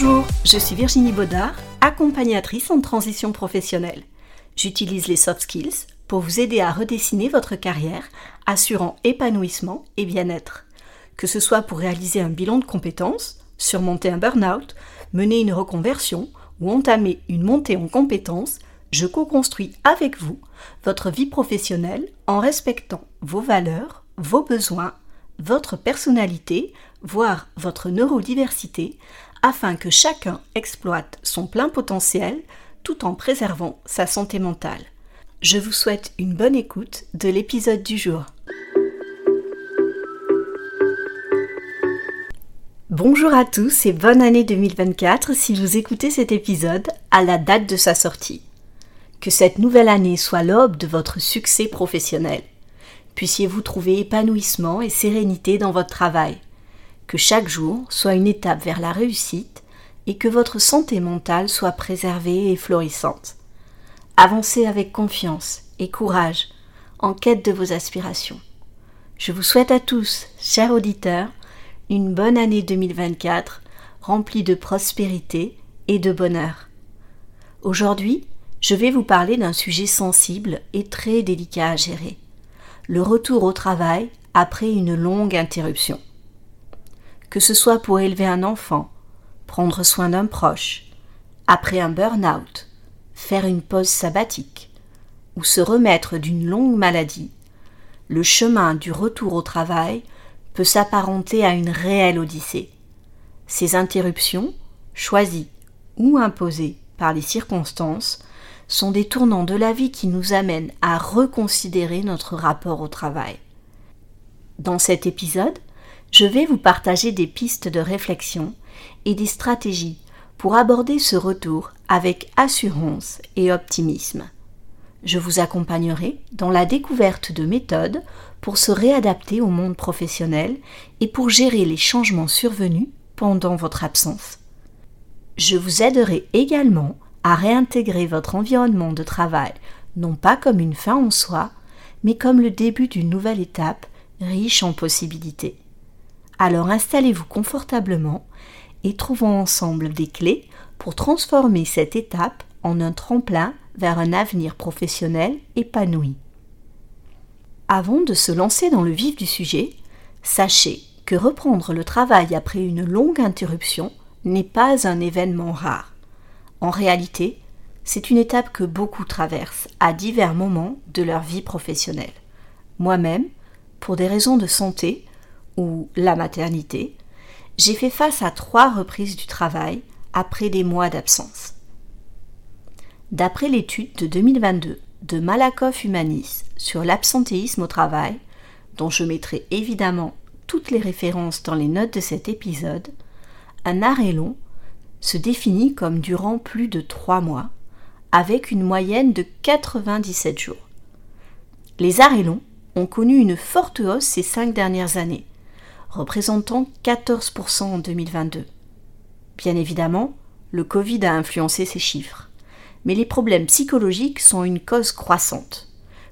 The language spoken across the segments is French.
Bonjour, je suis Virginie Baudard, accompagnatrice en transition professionnelle. J'utilise les soft skills pour vous aider à redessiner votre carrière, assurant épanouissement et bien-être. Que ce soit pour réaliser un bilan de compétences, surmonter un burn-out, mener une reconversion ou entamer une montée en compétences, je co-construis avec vous votre vie professionnelle en respectant vos valeurs, vos besoins, votre personnalité, voire votre neurodiversité, afin que chacun exploite son plein potentiel tout en préservant sa santé mentale. Je vous souhaite une bonne écoute de l'épisode du jour. Bonjour à tous et bonne année 2024 si vous écoutez cet épisode à la date de sa sortie. Que cette nouvelle année soit l'aube de votre succès professionnel. Puissiez-vous trouver épanouissement et sérénité dans votre travail. Que chaque jour soit une étape vers la réussite et que votre santé mentale soit préservée et florissante. Avancez avec confiance et courage en quête de vos aspirations. Je vous souhaite à tous, chers auditeurs, une bonne année 2024 remplie de prospérité et de bonheur. Aujourd'hui, je vais vous parler d'un sujet sensible et très délicat à gérer. Le retour au travail après une longue interruption. Que ce soit pour élever un enfant, prendre soin d'un proche, après un burn-out, faire une pause sabbatique ou se remettre d'une longue maladie, le chemin du retour au travail peut s'apparenter à une réelle odyssée. Ces interruptions, choisies ou imposées par les circonstances, sont des tournants de la vie qui nous amènent à reconsidérer notre rapport au travail. Dans cet épisode, je vais vous partager des pistes de réflexion et des stratégies pour aborder ce retour avec assurance et optimisme. Je vous accompagnerai dans la découverte de méthodes pour se réadapter au monde professionnel et pour gérer les changements survenus pendant votre absence. Je vous aiderai également à réintégrer votre environnement de travail non pas comme une fin en soi, mais comme le début d'une nouvelle étape riche en possibilités. Alors installez-vous confortablement et trouvons ensemble des clés pour transformer cette étape en un tremplin vers un avenir professionnel épanoui. Avant de se lancer dans le vif du sujet, sachez que reprendre le travail après une longue interruption n'est pas un événement rare. En réalité, c'est une étape que beaucoup traversent à divers moments de leur vie professionnelle. Moi-même, pour des raisons de santé ou la maternité, j'ai fait face à trois reprises du travail après des mois d'absence. D'après l'étude de 2022 de Malakoff Humanis sur l'absentéisme au travail, dont je mettrai évidemment toutes les références dans les notes de cet épisode, un arrêt long se définit comme durant plus de trois mois, avec une moyenne de 97 jours. Les arrêts longs ont connu une forte hausse ces cinq dernières années, représentant 14% en 2022. Bien évidemment, le Covid a influencé ces chiffres, mais les problèmes psychologiques sont une cause croissante,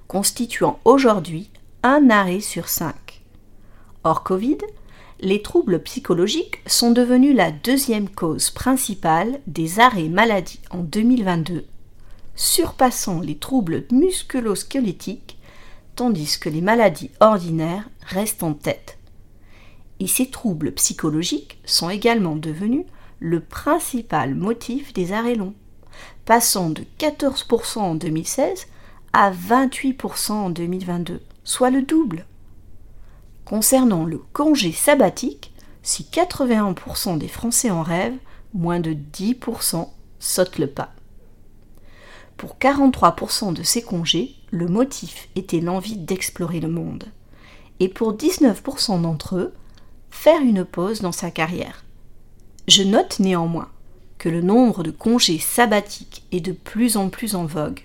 constituant aujourd'hui un arrêt sur cinq. Hors Covid, les troubles psychologiques sont devenus la deuxième cause principale des arrêts maladie en 2022, surpassant les troubles musculo-squelettiques, tandis que les maladies ordinaires restent en tête. Et ces troubles psychologiques sont également devenus le principal motif des arrêts longs, passant de 14% en 2016 à 28% en 2022, soit le double. Concernant le congé sabbatique, si 81% des Français en rêvent, moins de 10% sautent le pas. Pour 43% de ces congés, le motif était l'envie d'explorer le monde. Et pour 19% d'entre eux, faire une pause dans sa carrière. Je note néanmoins que le nombre de congés sabbatiques est de plus en plus en vogue,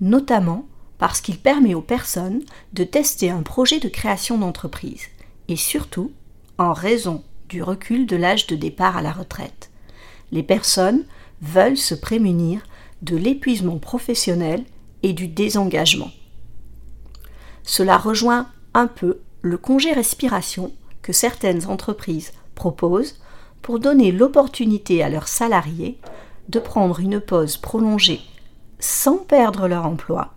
notamment parce qu'il permet aux personnes de tester un projet de création d'entreprise, et surtout en raison du recul de l'âge de départ à la retraite. Les personnes veulent se prémunir de l'épuisement professionnel et du désengagement. Cela rejoint un peu le congé respiration certaines entreprises proposent pour donner l'opportunité à leurs salariés de prendre une pause prolongée sans perdre leur emploi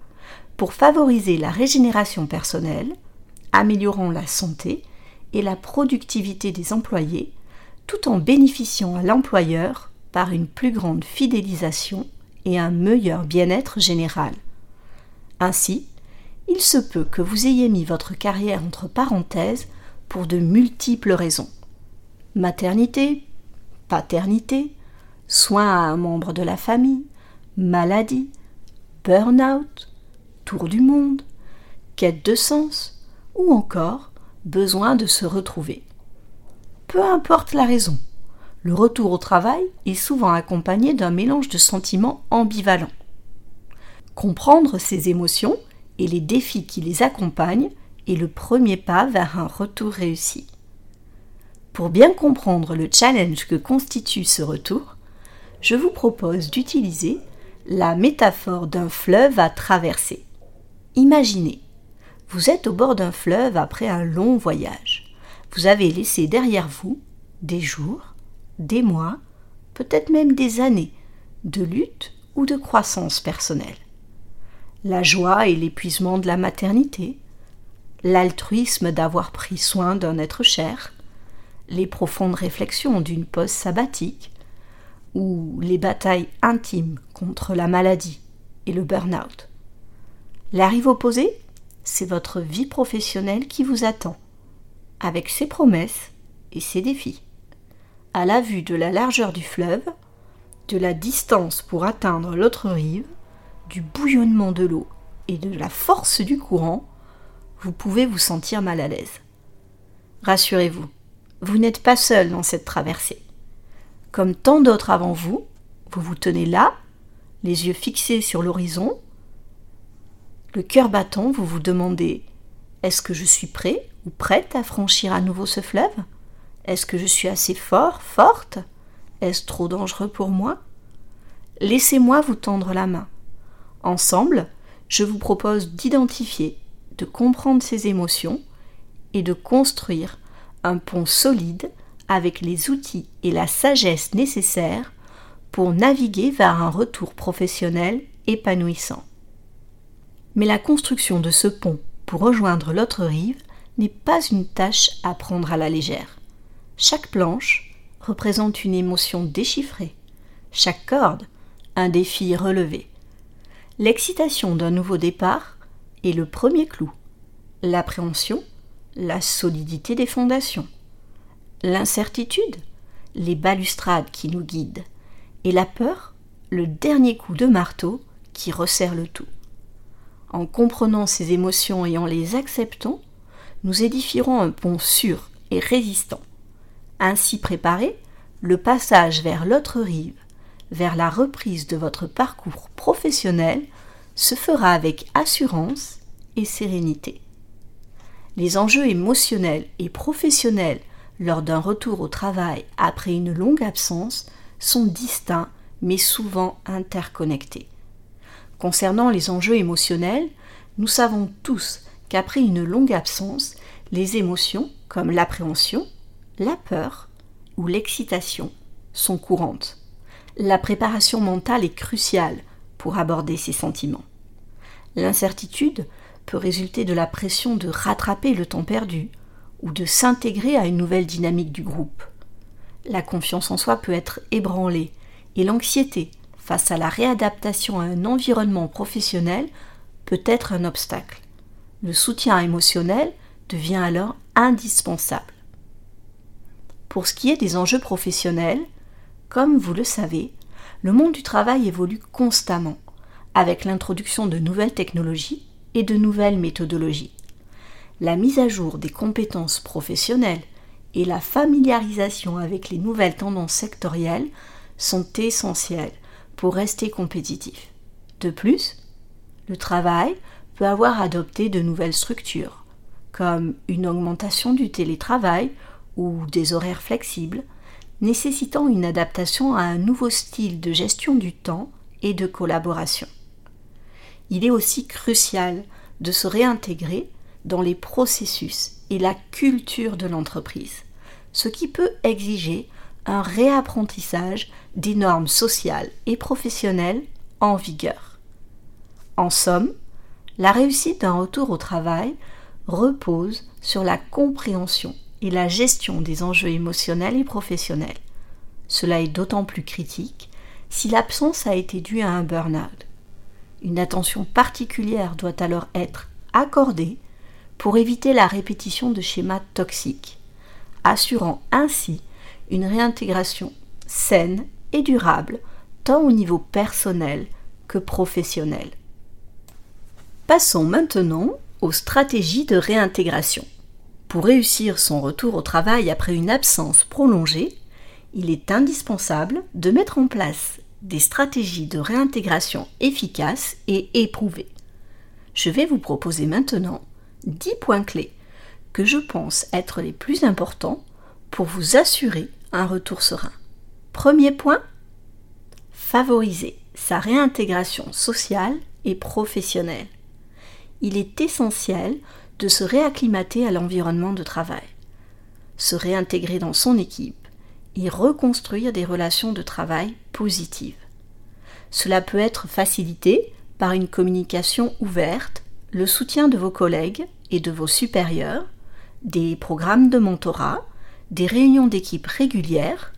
pour favoriser la régénération personnelle, améliorant la santé et la productivité des employés, tout en bénéficiant à l'employeur par une plus grande fidélisation et un meilleur bien-être général. Ainsi, il se peut que vous ayez mis votre carrière entre parenthèses pour de multiples raisons. Maternité, paternité, soins à un membre de la famille, maladie, burn-out, tour du monde, quête de sens ou encore besoin de se retrouver. Peu importe la raison, le retour au travail est souvent accompagné d'un mélange de sentiments ambivalents. Comprendre ces émotions et les défis qui les accompagnent le premier pas vers un retour réussi. Pour bien comprendre le challenge que constitue ce retour, je vous propose d'utiliser la métaphore d'un fleuve à traverser. Imaginez, vous êtes au bord d'un fleuve après un long voyage. Vous avez laissé derrière vous des jours, des mois, peut-être même des années de lutte ou de croissance personnelle. La joie et l'épuisement de la maternité, l'altruisme d'avoir pris soin d'un être cher, les profondes réflexions d'une pause sabbatique, ou les batailles intimes contre la maladie et le burn-out. La rive opposée, c'est votre vie professionnelle qui vous attend, avec ses promesses et ses défis. À la vue de la largeur du fleuve, de la distance pour atteindre l'autre rive, du bouillonnement de l'eau et de la force du courant, vous pouvez vous sentir mal à l'aise. Rassurez-vous, vous n'êtes pas seul dans cette traversée. Comme tant d'autres avant vous, vous vous tenez là, les yeux fixés sur l'horizon, le cœur battant, vous vous demandez est-ce que je suis prêt ou prête à franchir à nouveau ce fleuve? Est-ce que je suis assez fort, forte? Est-ce trop dangereux pour moi? Laissez-moi vous tendre la main. Ensemble, je vous propose d'identifier, de comprendre ces émotions et de construire un pont solide avec les outils et la sagesse nécessaires pour naviguer vers un retour professionnel épanouissant. Mais la construction de ce pont pour rejoindre l'autre rive n'est pas une tâche à prendre à la légère. Chaque planche représente une émotion déchiffrée, chaque corde un défi relevé. L'excitation d'un nouveau départ est le premier clou, l'appréhension, la solidité des fondations. L'incertitude, les balustrades qui nous guident, et la peur, le dernier coup de marteau qui resserre le tout. En comprenant ces émotions et en les acceptant, nous édifierons un pont sûr et résistant. Ainsi préparé, le passage vers l'autre rive, vers la reprise de votre parcours professionnel, se fera avec assurance sérénité. Les enjeux émotionnels et professionnels lors d'un retour au travail après une longue absence sont distincts mais souvent interconnectés. Concernant les enjeux émotionnels, nous savons tous qu'après une longue absence, les émotions comme l'appréhension, la peur ou l'excitation sont courantes. La préparation mentale est cruciale pour aborder ces sentiments. L'incertitude peut résulter de la pression de rattraper le temps perdu, ou de s'intégrer à une nouvelle dynamique du groupe. La confiance en soi peut être ébranlée et l'anxiété face à la réadaptation à un environnement professionnel peut être un obstacle. Le soutien émotionnel devient alors indispensable. Pour ce qui est des enjeux professionnels, comme vous le savez, le monde du travail évolue constamment, avec l'introduction de nouvelles technologies et de nouvelles méthodologies la mise à jour des compétences professionnelles et la familiarisation avec les nouvelles tendances sectorielles sont essentielles pour rester compétitif. De plus, le travail peut avoir adopté de nouvelles structures, comme une augmentation du télétravail ou des horaires flexibles, nécessitant une adaptation à un nouveau style de gestion du temps et de collaboration. Il est aussi crucial de se réintégrer dans les processus et la culture de l'entreprise, ce qui peut exiger un réapprentissage des normes sociales et professionnelles en vigueur. En somme, la réussite d'un retour au travail repose sur la compréhension et la gestion des enjeux émotionnels et professionnels. Cela est d'autant plus critique si l'absence a été due à un burn-out. Une attention particulière doit alors être accordée pour éviter la répétition de schémas toxiques, assurant ainsi une réintégration saine et durable, tant au niveau personnel que professionnel. Passons maintenant aux stratégies de réintégration. Pour réussir son retour au travail après une absence prolongée, il est indispensable de mettre en place des stratégies de réintégration efficaces et éprouvées. Je vais vous proposer maintenant 10 points clés que je pense être les plus importants pour vous assurer un retour serein. Premier point, favoriser sa réintégration sociale et professionnelle. Il est essentiel de se réacclimater à l'environnement de travail, se réintégrer dans son équipe et reconstruire des relations de travail positives. Cela peut être facilité par une communication ouverte, le soutien de vos collègues et de vos supérieurs, des programmes de mentorat, des réunions d'équipe régulières,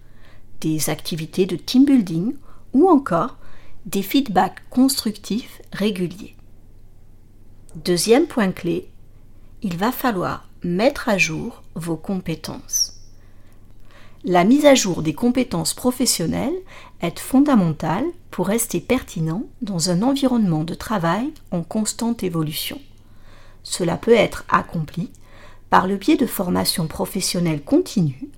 des activités de team building ou encore des feedbacks constructifs réguliers. Deuxième point clé, il va falloir mettre à jour vos compétences. La mise à jour des compétences professionnelles est fondamentale pour rester pertinent dans un environnement de travail en constante évolution. Cela peut être accompli par le biais de formations professionnelles continues,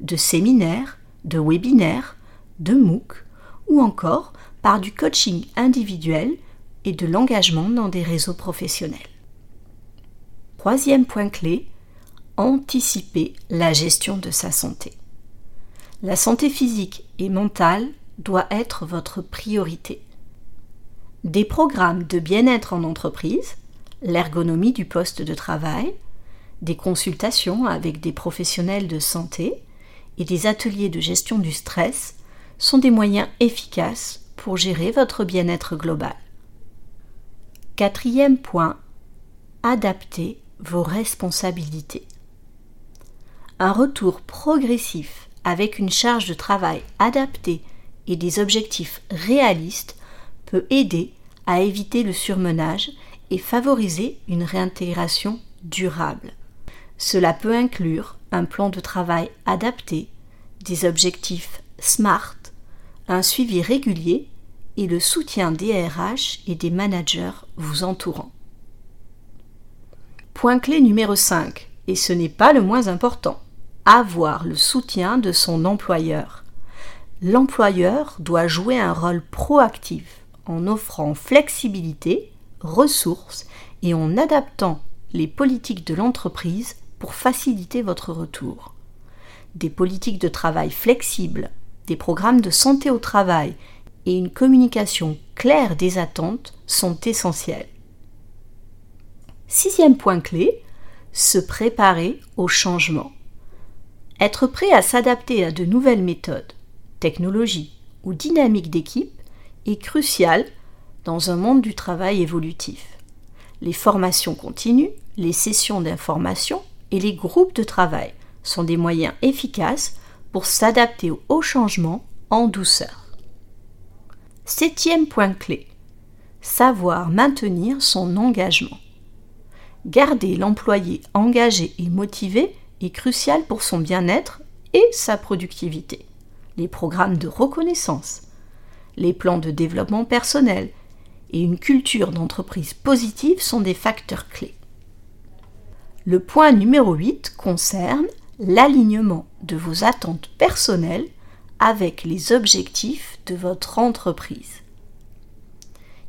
de séminaires, de webinaires, de MOOC ou encore par du coaching individuel et de l'engagement dans des réseaux professionnels. Troisième point clé, anticiper la gestion de sa santé. La santé physique et mentale doit être votre priorité. Des programmes de bien-être en entreprise, l'ergonomie du poste de travail, des consultations avec des professionnels de santé et des ateliers de gestion du stress sont des moyens efficaces pour gérer votre bien-être global. Quatrième point, adapter vos responsabilités. Un retour progressif avec une charge de travail adaptée et des objectifs réalistes peut aider à éviter le surmenage et favoriser une réintégration durable. Cela peut inclure un plan de travail adapté, des objectifs SMART, un suivi régulier et le soutien des RH et des managers vous entourant. Point clé numéro 5, et ce n'est pas le moins important, avoir le soutien de son employeur. L'employeur doit jouer un rôle proactif en offrant flexibilité, ressources et en adaptant les politiques de l'entreprise pour faciliter votre retour. Des politiques de travail flexibles, des programmes de santé au travail et une communication claire des attentes sont essentiels. Sixième point clé, se préparer au changement. Être prêt à s'adapter à de nouvelles méthodes, technologies ou dynamiques d'équipe est crucial dans un monde du travail évolutif. Les formations continues, les sessions d'information et les groupes de travail sont des moyens efficaces pour s'adapter aux changements en douceur. Septième point clé. Savoir maintenir son engagement. Garder l'employé engagé et motivé est crucial pour son bien-être et sa productivité. Les programmes de reconnaissance, les plans de développement personnel et une culture d'entreprise positive sont des facteurs clés. Le point numéro 8 concerne l'alignement de vos attentes personnelles avec les objectifs de votre entreprise.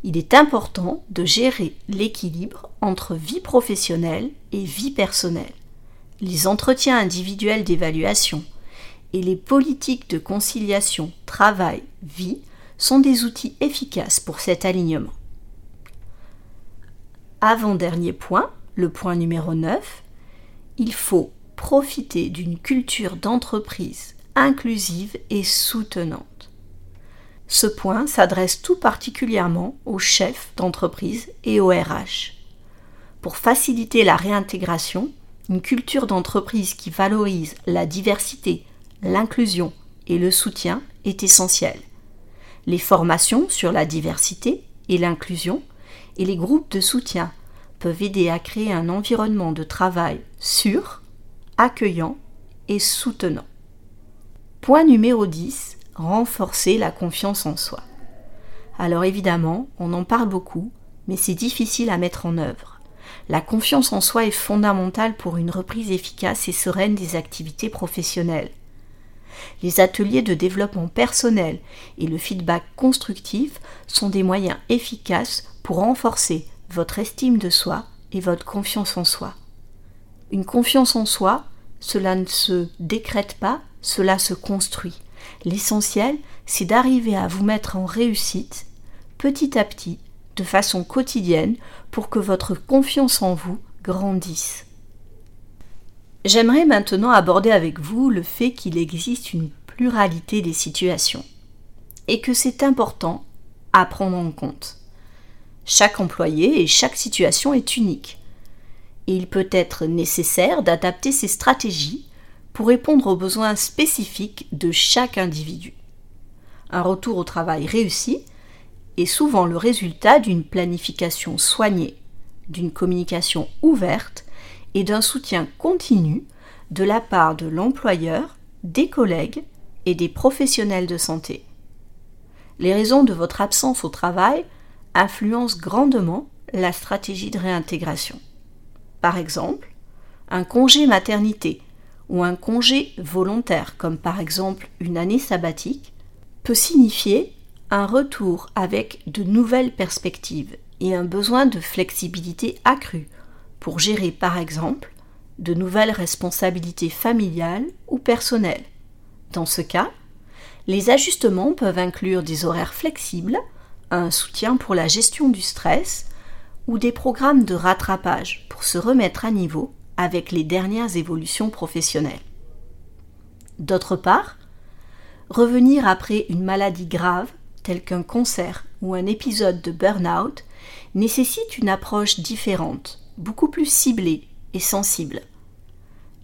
Il est important de gérer l'équilibre entre vie professionnelle et vie personnelle. Les entretiens individuels d'évaluation et les politiques de conciliation travail-vie sont des outils efficaces pour cet alignement. Avant-dernier point, le point numéro 9, il faut profiter d'une culture d'entreprise inclusive et soutenante. Ce point s'adresse tout particulièrement aux chefs d'entreprise et aux RH. Pour faciliter la réintégration, une culture d'entreprise qui valorise la diversité, l'inclusion et le soutien est essentielle. Les formations sur la diversité et l'inclusion et les groupes de soutien peuvent aider à créer un environnement de travail sûr, accueillant et soutenant. Point numéro 10, renforcer la confiance en soi. Alors évidemment, on en parle beaucoup, mais c'est difficile à mettre en œuvre. La confiance en soi est fondamentale pour une reprise efficace et sereine des activités professionnelles. Les ateliers de développement personnel et le feedback constructif sont des moyens efficaces pour renforcer votre estime de soi et votre confiance en soi. Une confiance en soi, cela ne se décrète pas, cela se construit. L'essentiel, c'est d'arriver à vous mettre en réussite petit à petit, de façon quotidienne, pour que votre confiance en vous grandisse. J'aimerais maintenant aborder avec vous le fait qu'il existe une pluralité des situations et que c'est important à prendre en compte. Chaque employé et chaque situation est unique. Et il peut être nécessaire d'adapter ses stratégies pour répondre aux besoins spécifiques de chaque individu. Un retour au travail réussi est souvent le résultat d'une planification soignée, d'une communication ouverte et d'un soutien continu de la part de l'employeur, des collègues et des professionnels de santé. Les raisons de votre absence au travail influence grandement la stratégie de réintégration. Par exemple, un congé maternité ou un congé volontaire, comme par exemple une année sabbatique, peut signifier un retour avec de nouvelles perspectives et un besoin de flexibilité accrue pour gérer par exemple de nouvelles responsabilités familiales ou personnelles. Dans ce cas, les ajustements peuvent inclure des horaires flexibles, un soutien pour la gestion du stress ou des programmes de rattrapage pour se remettre à niveau avec les dernières évolutions professionnelles. D'autre part, revenir après une maladie grave telle qu'un cancer ou un épisode de burn-out nécessite une approche différente, beaucoup plus ciblée et sensible.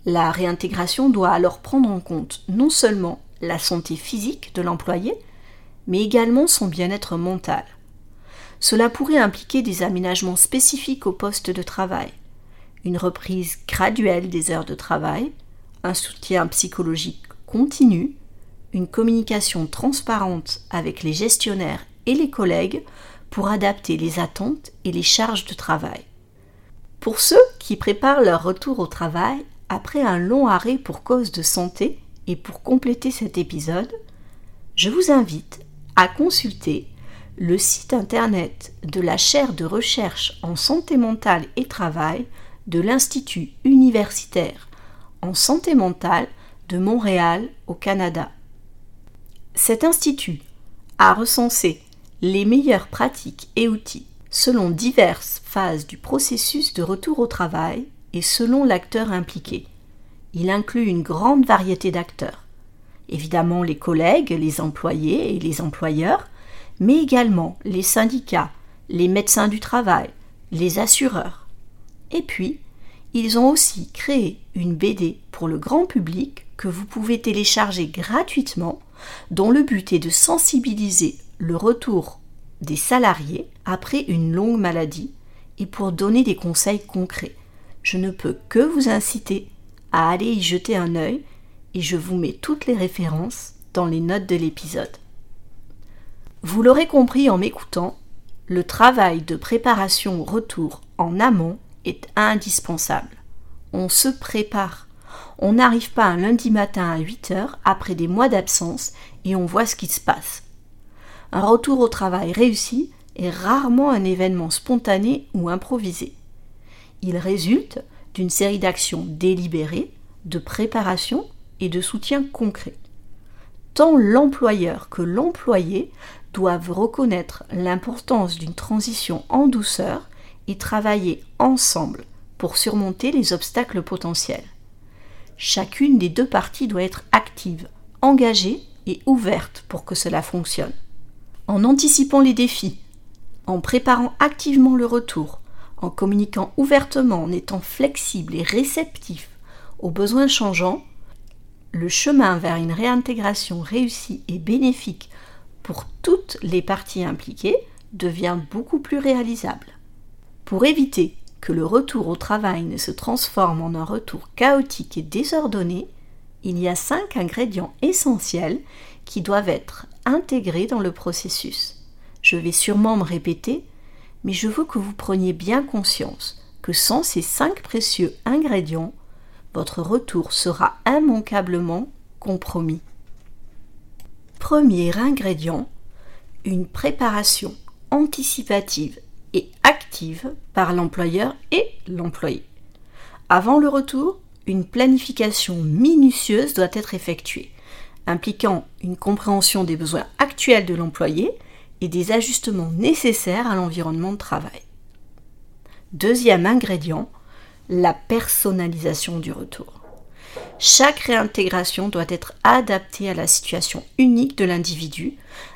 La réintégration doit alors prendre en compte non seulement la santé physique de l'employé, mais également son bien-être mental. Cela pourrait impliquer des aménagements spécifiques au poste de travail, une reprise graduelle des heures de travail, un soutien psychologique continu, une communication transparente avec les gestionnaires et les collègues pour adapter les attentes et les charges de travail. Pour ceux qui préparent leur retour au travail après un long arrêt pour cause de santé et pour compléter cet épisode, je vous invite à consulter le site internet de la chaire de recherche en santé mentale et travail de l'Institut universitaire en santé mentale de Montréal au Canada. Cet institut a recensé les meilleures pratiques et outils selon diverses phases du processus de retour au travail et selon l'acteur impliqué. Il inclut une grande variété d'acteurs évidemment les collègues, les employés et les employeurs, mais également les syndicats, les médecins du travail, les assureurs. Et puis, ils ont aussi créé une BD pour le grand public que vous pouvez télécharger gratuitement, dont le but est de sensibiliser le retour des salariés après une longue maladie et pour donner des conseils concrets. Je ne peux que vous inciter à aller y jeter un œil et je vous mets toutes les références dans les notes de l'épisode. Vous l'aurez compris en m'écoutant, le travail de préparation au retour en amont est indispensable. On se prépare. On n'arrive pas un lundi matin à 8 heures après des mois d'absence et on voit ce qui se passe. Un retour au travail réussi est rarement un événement spontané ou improvisé. Il résulte d'une série d'actions délibérées, de préparation et de soutien concret. Tant l'employeur que l'employé doivent reconnaître l'importance d'une transition en douceur et travailler ensemble pour surmonter les obstacles potentiels. Chacune des deux parties doit être active, engagée et ouverte pour que cela fonctionne. En anticipant les défis, en préparant activement le retour, en communiquant ouvertement, en étant flexible et réceptif aux besoins changeants, le chemin vers une réintégration réussie et bénéfique pour toutes les parties impliquées devient beaucoup plus réalisable. Pour éviter que le retour au travail ne se transforme en un retour chaotique et désordonné, il y a cinq ingrédients essentiels qui doivent être intégrés dans le processus. Je vais sûrement me répéter, mais je veux que vous preniez bien conscience que sans ces cinq précieux ingrédients, votre retour sera immanquablement compromis. Premier ingrédient, une préparation anticipative active par l'employeur et l'employé. Avant le retour, une planification minutieuse doit être effectuée, impliquant une compréhension des besoins actuels de l'employé et des ajustements nécessaires à l'environnement de travail. Deuxième ingrédient, la personnalisation du retour. Chaque réintégration doit être adaptée à la situation unique de l'individu,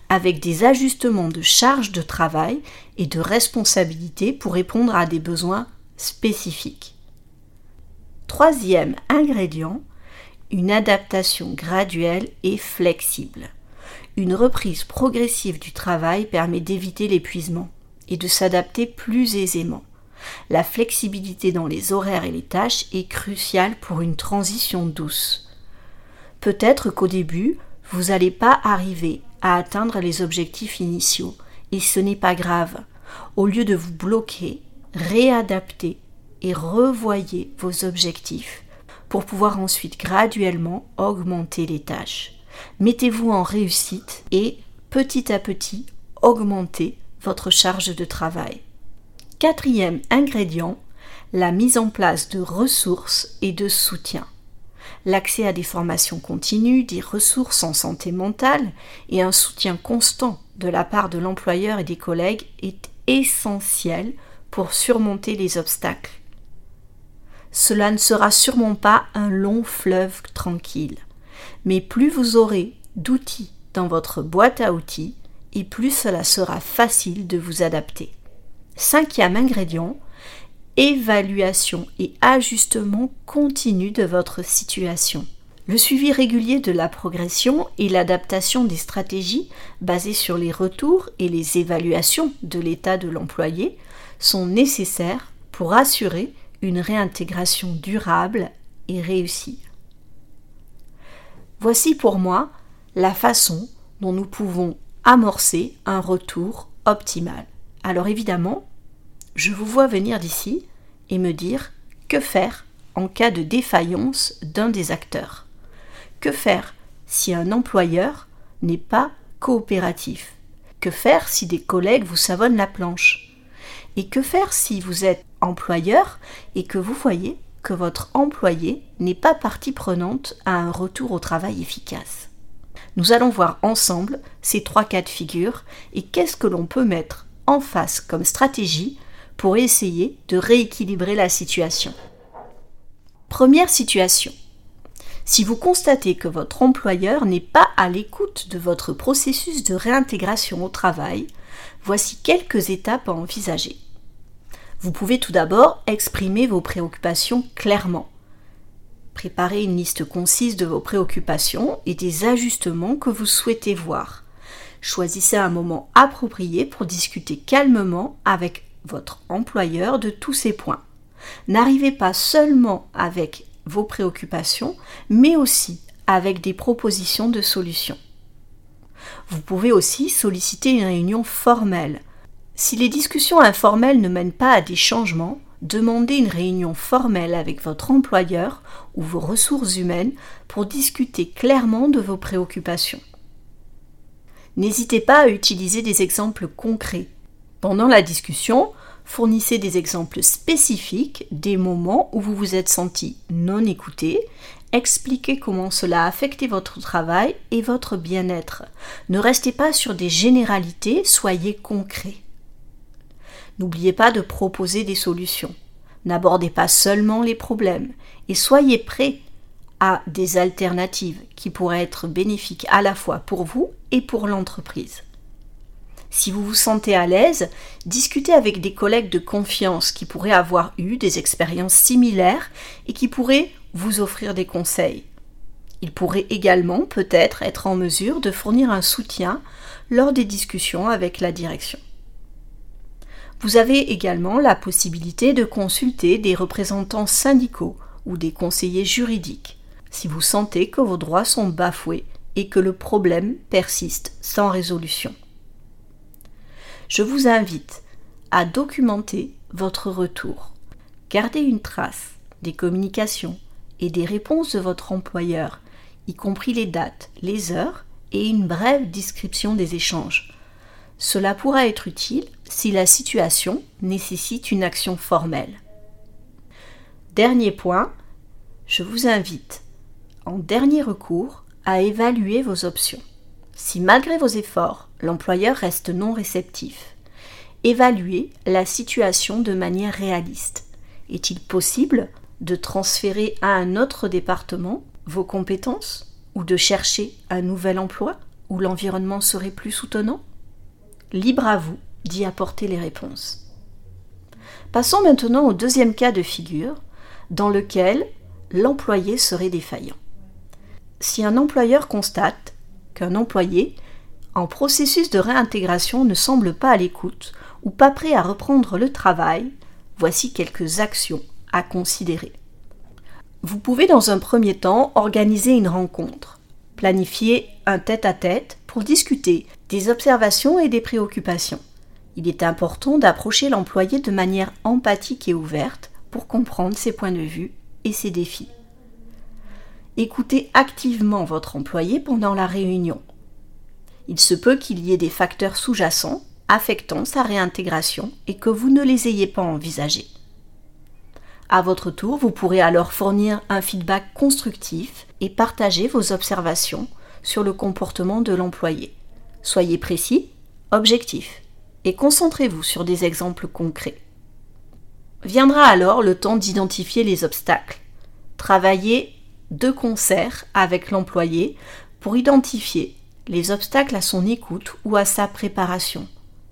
avec des ajustements de charge de travail et de responsabilité pour répondre à des besoins spécifiques. Troisième ingrédient, une adaptation graduelle et flexible. Une reprise progressive du travail permet d'éviter l'épuisement et de s'adapter plus aisément. La flexibilité dans les horaires et les tâches est cruciale pour une transition douce. Peut-être qu'au début, vous n'allez pas arriver atteindre les objectifs initiaux, et ce n'est pas grave. Au lieu de vous bloquer, réadaptez et revoyez vos objectifs pour pouvoir ensuite graduellement augmenter les tâches. Mettez-vous en réussite et petit à petit augmentez votre charge de travail. Quatrième ingrédient, la mise en place de ressources et de soutien. L'accès à des formations continues, des ressources en santé mentale et un soutien constant de la part de l'employeur et des collègues est essentiel pour surmonter les obstacles. Cela ne sera sûrement pas un long fleuve tranquille, mais plus vous aurez d'outils dans votre boîte à outils, et plus cela sera facile de vous adapter. Cinquième ingrédient, évaluation et ajustement continu de votre situation. Le suivi régulier de la progression et l'adaptation des stratégies basées sur les retours et les évaluations de l'état de l'employé sont nécessaires pour assurer une réintégration durable et réussie. Voici pour moi la façon dont nous pouvons amorcer un retour optimal. Alors évidemment, je vous vois venir d'ici et me dire que faire en cas de défaillance d'un des acteurs? Que faire si un employeur n'est pas coopératif? Que faire si des collègues vous savonnent la planche? Et que faire si vous êtes employeur et que vous voyez que votre employé n'est pas partie prenante à un retour au travail efficace? Nous allons voir ensemble ces trois cas de figure et qu'est-ce que l'on peut mettre en face comme stratégie pour essayer de rééquilibrer la situation. Première situation. Si vous constatez que votre employeur n'est pas à l'écoute de votre processus de réintégration au travail, voici quelques étapes à envisager. Vous pouvez tout d'abord exprimer vos préoccupations clairement. Préparez une liste concise de vos préoccupations et des ajustements que vous souhaitez voir. Choisissez un moment approprié pour discuter calmement avec votre employeur de tous ces points. N'arrivez pas seulement avec vos préoccupations, mais aussi avec des propositions de solutions. Vous pouvez aussi solliciter une réunion formelle. Si les discussions informelles ne mènent pas à des changements, demandez une réunion formelle avec votre employeur ou vos ressources humaines pour discuter clairement de vos préoccupations. N'hésitez pas à utiliser des exemples concrets pendant la discussion, fournissez des exemples spécifiques des moments où vous vous êtes senti non écouté. Expliquez comment cela a affecté votre travail et votre bien-être. Ne restez pas sur des généralités, soyez concret. N'oubliez pas de proposer des solutions. N'abordez pas seulement les problèmes et soyez prêt à des alternatives qui pourraient être bénéfiques à la fois pour vous et pour l'entreprise. Si vous vous sentez à l'aise, discutez avec des collègues de confiance qui pourraient avoir eu des expériences similaires et qui pourraient vous offrir des conseils. Ils pourraient également peut-être être en mesure de fournir un soutien lors des discussions avec la direction. Vous avez également la possibilité de consulter des représentants syndicaux ou des conseillers juridiques si vous sentez que vos droits sont bafoués et que le problème persiste sans résolution. Je vous invite à documenter votre retour. Gardez une trace des communications et des réponses de votre employeur, y compris les dates, les heures et une brève description des échanges. Cela pourra être utile si la situation nécessite une action formelle. Dernier point, je vous invite, en dernier recours, à évaluer vos options. Si malgré vos efforts, l'employeur reste non réceptif, évaluez la situation de manière réaliste. Est-il possible de transférer à un autre département vos compétences ou de chercher un nouvel emploi où l'environnement serait plus soutenant? Libre à vous d'y apporter les réponses. Passons maintenant au deuxième cas de figure, dans lequel l'employé serait défaillant. Si un employeur constate employé en processus de réintégration ne semble pas à l'écoute ou pas prêt à reprendre le travail, voici quelques actions à considérer. Vous pouvez dans un premier temps organiser une rencontre, planifier un tête-à-tête pour discuter des observations et des préoccupations. Il est important d'approcher l'employé de manière empathique et ouverte pour comprendre ses points de vue et ses défis. Écoutez activement votre employé pendant la réunion. Il se peut qu'il y ait des facteurs sous-jacents affectant sa réintégration et que vous ne les ayez pas envisagés. À votre tour, vous pourrez alors fournir un feedback constructif et partager vos observations sur le comportement de l'employé. Soyez précis, objectif et concentrez-vous sur des exemples concrets. Viendra alors le temps d'identifier les obstacles. Travaillez de concert avec l'employé pour identifier les obstacles à son écoute ou à sa préparation.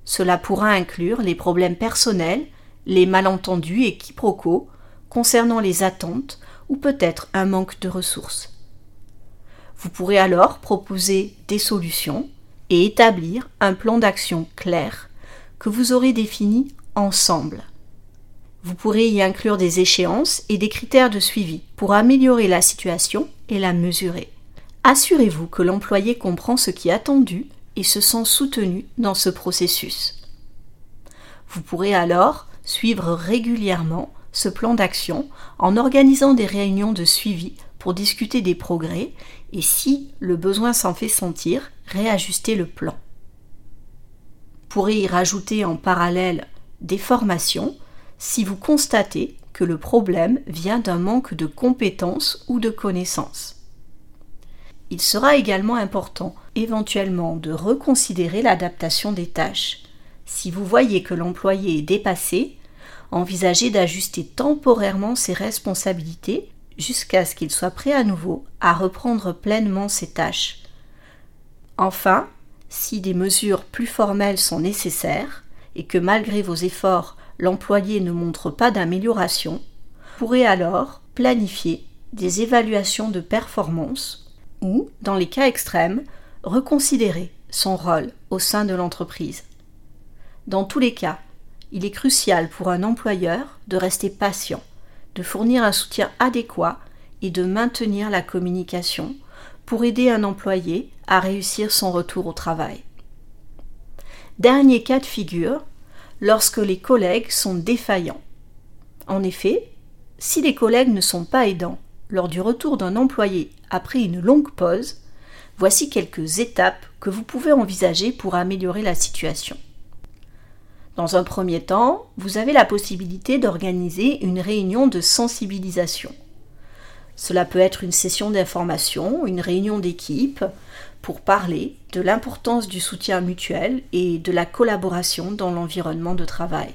Cela pourra inclure les problèmes personnels, les malentendus et quiproquos concernant les attentes ou peut-être un manque de ressources. Vous pourrez alors proposer des solutions et établir un plan d'action clair que vous aurez défini ensemble. Vous pourrez y inclure des échéances et des critères de suivi pour améliorer la situation et la mesurer. Assurez-vous que l'employé comprend ce qui est attendu et se sent soutenu dans ce processus. Vous pourrez alors suivre régulièrement ce plan d'action en organisant des réunions de suivi pour discuter des progrès et si le besoin s'en fait sentir, réajuster le plan. Vous pourrez y rajouter en parallèle des formations si vous constatez que le problème vient d'un manque de compétences ou de connaissances. Il sera également important éventuellement de reconsidérer l'adaptation des tâches. Si vous voyez que l'employé est dépassé, envisagez d'ajuster temporairement ses responsabilités jusqu'à ce qu'il soit prêt à nouveau à reprendre pleinement ses tâches. Enfin, si des mesures plus formelles sont nécessaires et que malgré vos efforts, l'employé ne montre pas d'amélioration, pourrez alors planifier des évaluations de performance ou, dans les cas extrêmes, reconsidérer son rôle au sein de l'entreprise. Dans tous les cas, il est crucial pour un employeur de rester patient, de fournir un soutien adéquat et de maintenir la communication pour aider un employé à réussir son retour au travail. Dernier cas de figure, lorsque les collègues sont défaillants. En effet, si les collègues ne sont pas aidants lors du retour d'un employé après une longue pause, voici quelques étapes que vous pouvez envisager pour améliorer la situation. Dans un premier temps, vous avez la possibilité d'organiser une réunion de sensibilisation. Cela peut être une session d'information, une réunion d'équipe, pour parler de l'importance du soutien mutuel et de la collaboration dans l'environnement de travail.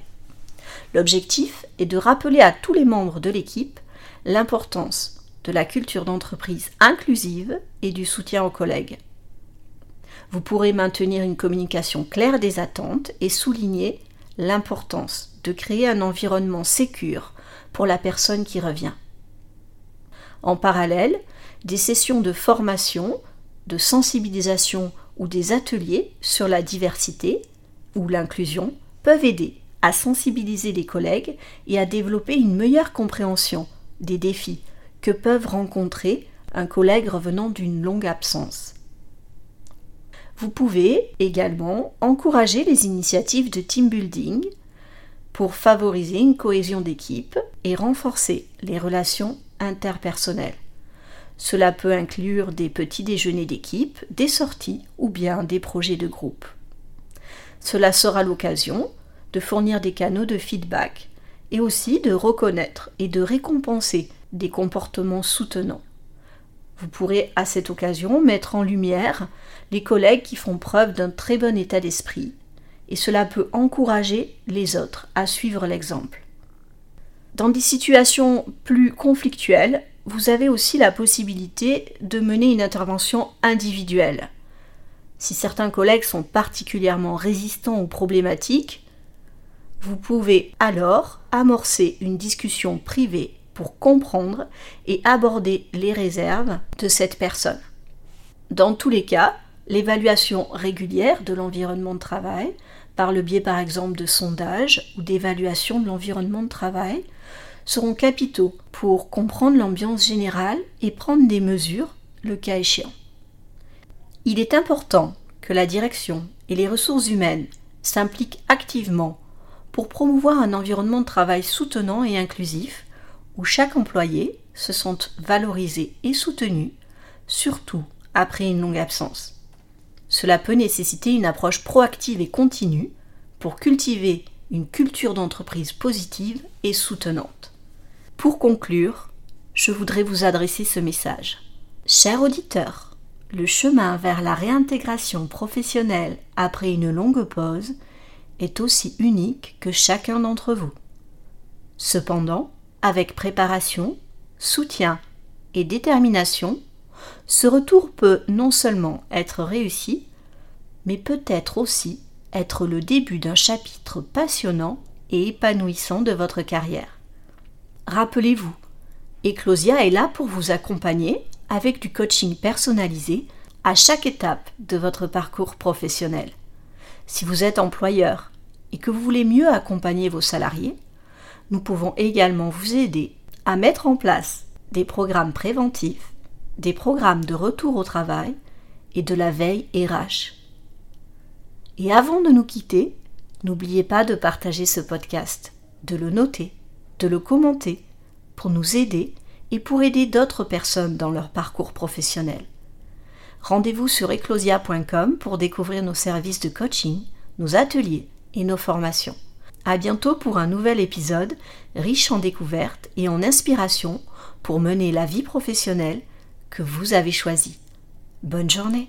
L'objectif est de rappeler à tous les membres de l'équipe l'importance de la culture d'entreprise inclusive et du soutien aux collègues. Vous pourrez maintenir une communication claire des attentes et souligner l'importance de créer un environnement sécure pour la personne qui revient. En parallèle, des sessions de formation, de sensibilisation ou des ateliers sur la diversité ou l'inclusion peuvent aider à sensibiliser les collègues et à développer une meilleure compréhension des défis que peuvent rencontrer un collègue revenant d'une longue absence. Vous pouvez également encourager les initiatives de team building pour favoriser une cohésion d'équipe et renforcer les relations interpersonnelles. Cela peut inclure des petits déjeuners d'équipe, des sorties ou bien des projets de groupe. Cela sera l'occasion de fournir des canaux de feedback et aussi de reconnaître et de récompenser des comportements soutenants. Vous pourrez à cette occasion mettre en lumière les collègues qui font preuve d'un très bon état d'esprit et cela peut encourager les autres à suivre l'exemple. Dans des situations plus conflictuelles, vous avez aussi la possibilité de mener une intervention individuelle. Si certains collègues sont particulièrement résistants aux problématiques, vous pouvez alors amorcer une discussion privée pour comprendre et aborder les réserves de cette personne. Dans tous les cas, l'évaluation régulière de l'environnement de travail, par le biais par exemple de sondages ou d'évaluation de l'environnement de travail, seront capitaux pour comprendre l'ambiance générale et prendre des mesures le cas échéant. Il est important que la direction et les ressources humaines s'impliquent activement pour promouvoir un environnement de travail soutenant et inclusif où chaque employé se sente valorisé et soutenu, surtout après une longue absence. Cela peut nécessiter une approche proactive et continue pour cultiver une culture d'entreprise positive et soutenante. Pour conclure, je voudrais vous adresser ce message. Cher auditeur, le chemin vers la réintégration professionnelle après une longue pause est aussi unique que chacun d'entre vous. Cependant, avec préparation, soutien et détermination, ce retour peut non seulement être réussi, mais peut-être aussi être le début d'un chapitre passionnant et épanouissant de votre carrière. Rappelez-vous, Eclosia est là pour vous accompagner avec du coaching personnalisé à chaque étape de votre parcours professionnel. Si vous êtes employeur et que vous voulez mieux accompagner vos salariés, nous pouvons également vous aider à mettre en place des programmes préventifs, des programmes de retour au travail et de la veille RH. Et avant de nous quitter, n'oubliez pas de partager ce podcast, de le noter, de le commenter pour nous aider et pour aider d'autres personnes dans leur parcours professionnel. Rendez-vous sur eclosia.com pour découvrir nos services de coaching, nos ateliers et nos formations. À bientôt pour un nouvel épisode riche en découvertes et en inspiration pour mener la vie professionnelle que vous avez choisie. Bonne journée